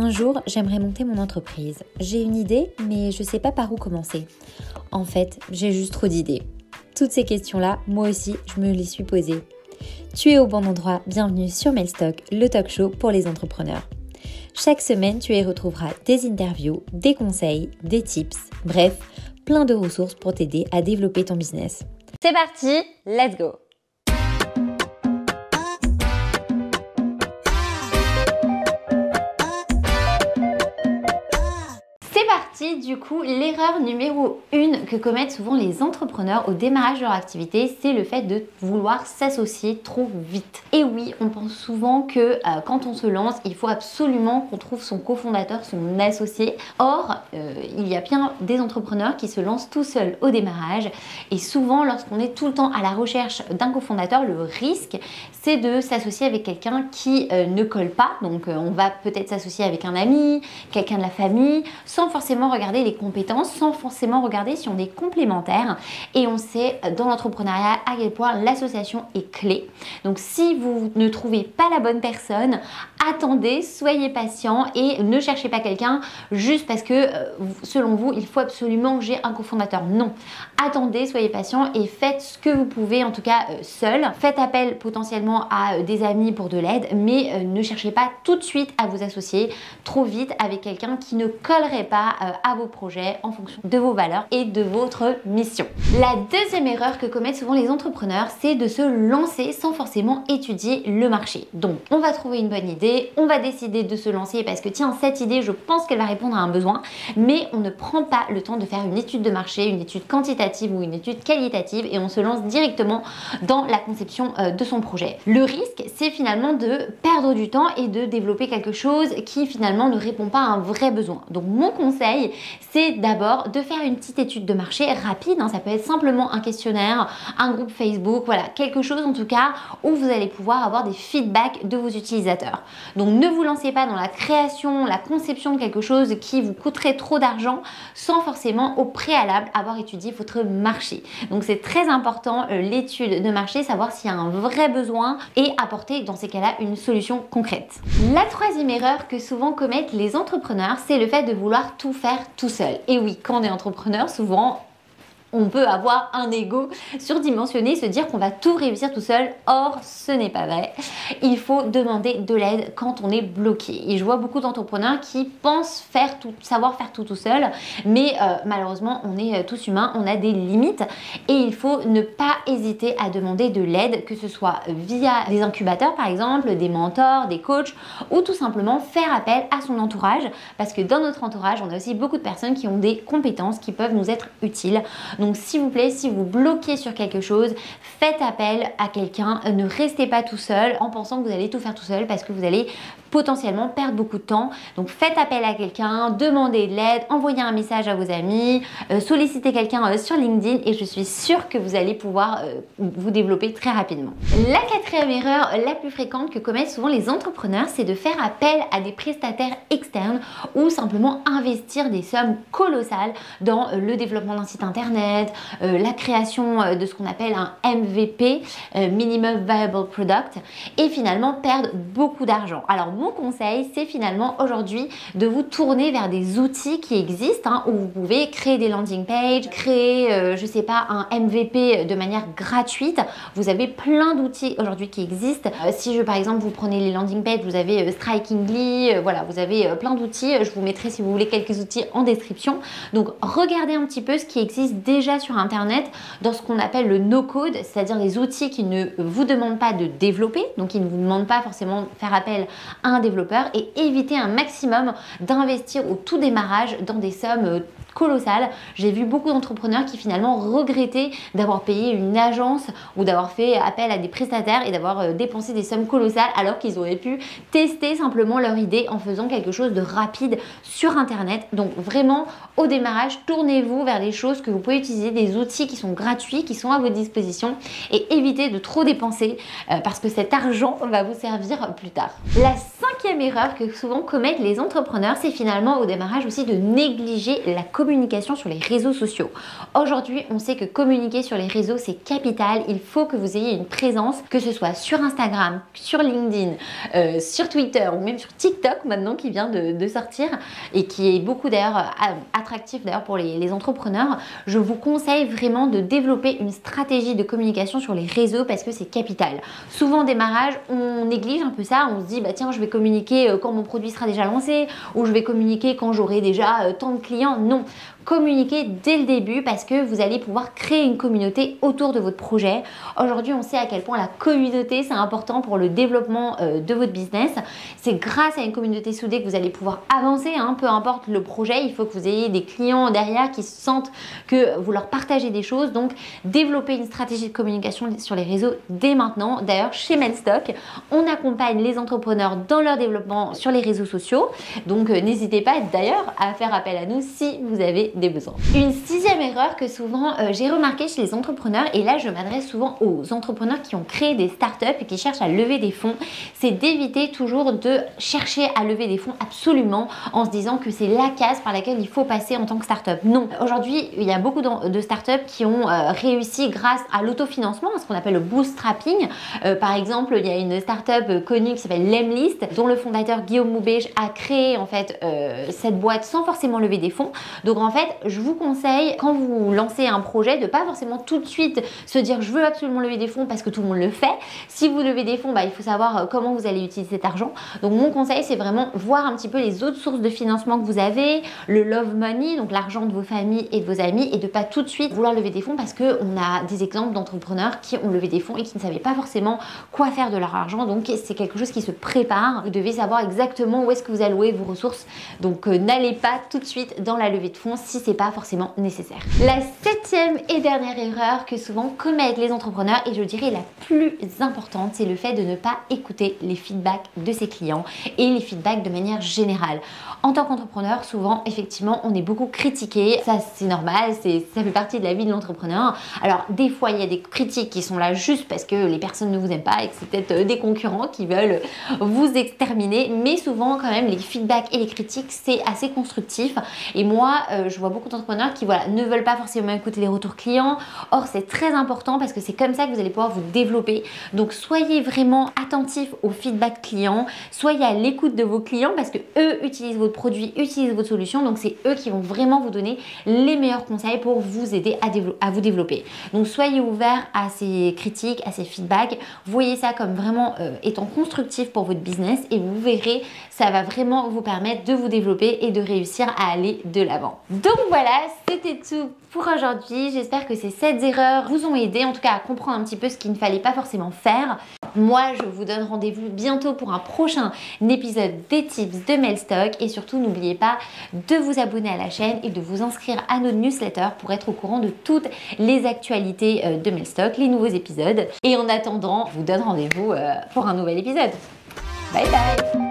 Un jour, j'aimerais monter mon entreprise. J'ai une idée, mais je sais pas par où commencer. En fait, j'ai juste trop d'idées. Toutes ces questions-là, moi aussi, je me les suis posées. Tu es au bon endroit, bienvenue sur Mailstock, le talk show pour les entrepreneurs. Chaque semaine, tu y retrouveras des interviews, des conseils, des tips, bref, plein de ressources pour t'aider à développer ton business. C'est parti, let's go du coup, l'erreur numéro une que commettent souvent les entrepreneurs au démarrage de leur activité, c'est le fait de vouloir s'associer trop vite. Et oui, on pense souvent que euh, quand on se lance, il faut absolument qu'on trouve son cofondateur, son associé. Or, euh, il y a bien des entrepreneurs qui se lancent tout seuls au démarrage. Et souvent, lorsqu'on est tout le temps à la recherche d'un cofondateur, le risque, c'est de s'associer avec quelqu'un qui euh, ne colle pas. Donc, on va peut-être s'associer avec un ami, quelqu'un de la famille, sans forcément regarder les compétences sans forcément regarder si on est complémentaire. Et on sait dans l'entrepreneuriat à quel point l'association est clé. Donc si vous ne trouvez pas la bonne personne, attendez, soyez patient et ne cherchez pas quelqu'un juste parce que euh, selon vous, il faut absolument que j'ai un cofondateur. Non. Attendez, soyez patient et faites ce que vous pouvez, en tout cas euh, seul. Faites appel potentiellement à euh, des amis pour de l'aide, mais ne cherchez pas tout de suite à vous associer trop vite avec quelqu'un qui ne collerait pas à vos projets en fonction de vos valeurs et de votre mission. La deuxième erreur que commettent souvent les entrepreneurs, c'est de se lancer sans forcément étudier le marché. Donc, on va trouver une bonne idée, on va décider de se lancer parce que tiens, cette idée, je pense qu'elle va répondre à un besoin, mais on ne prend pas le temps de faire une étude de marché, une étude quantitative ou une étude qualitative et on se lance directement dans la conception euh, de son projet. Le risque, c'est finalement de perdre du temps et de développer quelque chose qui finalement ne répond pas à un vrai besoin. Donc, mon conseil, c'est d'abord de faire une petite étude de marché rapide. Hein. ça peut être simplement un questionnaire, un groupe Facebook, voilà, quelque chose en tout cas où vous allez pouvoir avoir des feedbacks de vos utilisateurs. Donc ne vous lancez pas dans la création, la conception de quelque chose qui vous coûterait trop d'argent sans forcément au préalable avoir étudié votre marché. Donc c'est très important euh, l'étude de marché, savoir s'il y a un vrai besoin et apporter dans ces cas-là une solution concrète. La troisième erreur que souvent commettent les entrepreneurs, c'est le fait de vouloir tout faire tout seul. Et oui, quand on est entrepreneur, souvent on peut avoir un ego surdimensionné, se dire qu'on va tout réussir tout seul. Or, ce n'est pas vrai. Il faut demander de l'aide quand on est bloqué. Et je vois beaucoup d'entrepreneurs qui pensent faire tout, savoir faire tout tout seul, mais euh, malheureusement, on est euh, tous humains, on a des limites et il faut ne pas hésiter à demander de l'aide, que ce soit via des incubateurs par exemple, des mentors, des coachs ou tout simplement faire appel à son entourage parce que dans notre entourage, on a aussi beaucoup de personnes qui ont des compétences qui peuvent nous être utiles. Donc s'il vous plaît, si vous bloquez sur quelque chose, faites appel à quelqu'un. Ne restez pas tout seul en pensant que vous allez tout faire tout seul parce que vous allez potentiellement perdre beaucoup de temps. Donc faites appel à quelqu'un, demandez de l'aide, envoyez un message à vos amis, euh, sollicitez quelqu'un euh, sur LinkedIn et je suis sûre que vous allez pouvoir euh, vous développer très rapidement. La quatrième erreur la plus fréquente que commettent souvent les entrepreneurs, c'est de faire appel à des prestataires externes ou simplement investir des sommes colossales dans le développement d'un site internet la création de ce qu'on appelle un MVP, Minimum Viable Product, et finalement perdre beaucoup d'argent. Alors mon conseil, c'est finalement aujourd'hui de vous tourner vers des outils qui existent, hein, où vous pouvez créer des landing pages, créer, je sais pas, un MVP de manière gratuite. Vous avez plein d'outils aujourd'hui qui existent. si je, par exemple, vous prenez les landing pages, vous avez Strikingly, voilà, vous avez plein d'outils. Je vous mettrai, si vous voulez, quelques outils en description. Donc, regardez un petit peu ce qui existe déjà sur Internet dans ce qu'on appelle le no-code, c'est-à-dire les outils qui ne vous demandent pas de développer, donc qui ne vous demandent pas forcément de faire appel un développeur et éviter un maximum d'investir au tout démarrage dans des sommes euh, colossales. J'ai vu beaucoup d'entrepreneurs qui finalement regrettaient d'avoir payé une agence ou d'avoir fait appel à des prestataires et d'avoir euh, dépensé des sommes colossales alors qu'ils auraient pu tester simplement leur idée en faisant quelque chose de rapide sur internet. Donc vraiment au démarrage, tournez-vous vers des choses que vous pouvez utiliser, des outils qui sont gratuits, qui sont à votre disposition et évitez de trop dépenser euh, parce que cet argent va vous servir plus tard. La cinquième erreur que souvent commettent les entrepreneurs, c'est finalement au démarrage aussi de négliger la communication sur les réseaux sociaux. Aujourd'hui, on sait que communiquer sur les réseaux, c'est capital. Il faut que vous ayez une présence, que ce soit sur Instagram, sur LinkedIn, euh, sur Twitter ou même sur TikTok maintenant qui vient de, sortir et qui est beaucoup d'ailleurs euh, attractif d'ailleurs pour les, les entrepreneurs. Je vous conseille vraiment de développer une stratégie de communication sur les réseaux parce que c'est capital. Souvent au démarrage, on néglige un peu ça, on se dit bah tiens je vais communiquer euh, quand mon produit sera déjà lancé ou je vais communiquer quand j'aurai déjà euh, tant de clients. Non, communiquer dès le début parce que vous allez pouvoir créer une communauté autour de votre projet. Aujourd'hui, on sait à quel point la communauté, c'est important pour le développement euh, de votre business. C'est grâce à une communauté soudée que vous allez pouvoir avancer, hein, peu importe le projet. Il faut que vous ayez des clients derrière qui sentent que vous leur partagez des choses. Donc, développer une stratégie de communication sur les réseaux dès maintenant. D'ailleurs, chez Melstock, on accompagne les entrepreneurs dans leur développement sur les réseaux sociaux. Donc, euh, n'hésitez pas d'ailleurs à faire appel à nous si vous avez des besoins. Une sixième erreur que souvent euh, j'ai remarqué chez les entrepreneurs, et là je m'adresse souvent aux entrepreneurs qui ont créé des startups et qui cherchent à lever des fonds, c'est d'éviter toujours de chercher à lever des fonds absolument en se disant que c'est la case par laquelle il faut passer en tant que startup. Non, aujourd'hui il y a beaucoup de startups qui ont euh, réussi grâce à l'autofinancement, ce qu'on appelle le bootstrapping. Euh, par exemple, il y a une startup connue qui s'appelle Lemlist, dont le fondateur Guillaume Moubège a créé en fait cette boîte sans forcément lever des fonds. Donc en fait, je vous conseille, quand vous lancez un projet, de pas forcément tout de suite se dire je veux absolument lever des fonds parce que tout le monde le fait. Si vous levez des fonds, bah, il faut savoir euh, comment vous allez utiliser cet argent. Donc mon conseil, c'est vraiment voir un petit peu les autres sources de financement que vous avez, le love money, donc l'argent de vos familles et de vos amis, et de pas tout de suite vouloir lever des fonds parce qu'on a des exemples d'entrepreneurs qui ont levé des fonds et qui ne savaient pas forcément quoi faire de leur argent. Donc c'est quelque chose qui se prépare. Vous devez savoir exactement où est-ce que vous allouez vos ressources. Donc euh, n'allez pas tout de suite dans la levée de fonds si c'est pas forcément nécessaire. La septième et dernière erreur que souvent commettent les entrepreneurs, et je dirais la plus importante, c'est le fait de ne pas écouter les feedbacks de ses clients et les feedbacks de manière générale. En tant qu'entrepreneur, souvent, effectivement, on est beaucoup critiqué. Ça, c'est normal, ça fait partie de la vie de l'entrepreneur. Alors, des fois, il y a des critiques qui sont là juste parce que les personnes ne vous aiment pas et que c'est peut-être euh, des concurrents qui veulent vous exterminer. Mais souvent, quand même, les feedbacks et les critiques, c'est assez constructif. Et moi, euh, je vois beaucoup d'entrepreneurs qui voilà, ne veulent pas forcément écouter les retours clients. Or, c'est très important parce que c'est comme ça que vous allez pouvoir vous développer. Donc, soyez vraiment attentifs aux feedback clients. Soyez à l'écoute de vos clients parce que eux utilisent vos produit, utilisez votre solution. Donc c'est eux qui vont vraiment vous donner les meilleurs conseils pour vous aider à, vous développer. Donc soyez ouverts à ces critiques, à ces feedbacks. Voyez ça comme vraiment euh, étant constructif pour votre business et vous verrez, ça va vraiment vous permettre de vous développer et de réussir à aller de l'avant. Voilà, c'était tout pour aujourd'hui. J'espère que ces 7 erreurs vous ont aidé, en tout cas à comprendre un petit peu ce qu'il ne fallait pas forcément faire. Moi, je vous donne rendez-vous bientôt pour un prochain épisode des tips de Mailstock et surtout n'oubliez pas de vous abonner à la chaîne et de vous inscrire à notre newsletter pour être au courant de toutes les actualités euh, de Mailstock, les nouveaux épisodes. Et en attendant, je vous donne rendez-vous euh, pour un nouvel épisode. Bye bye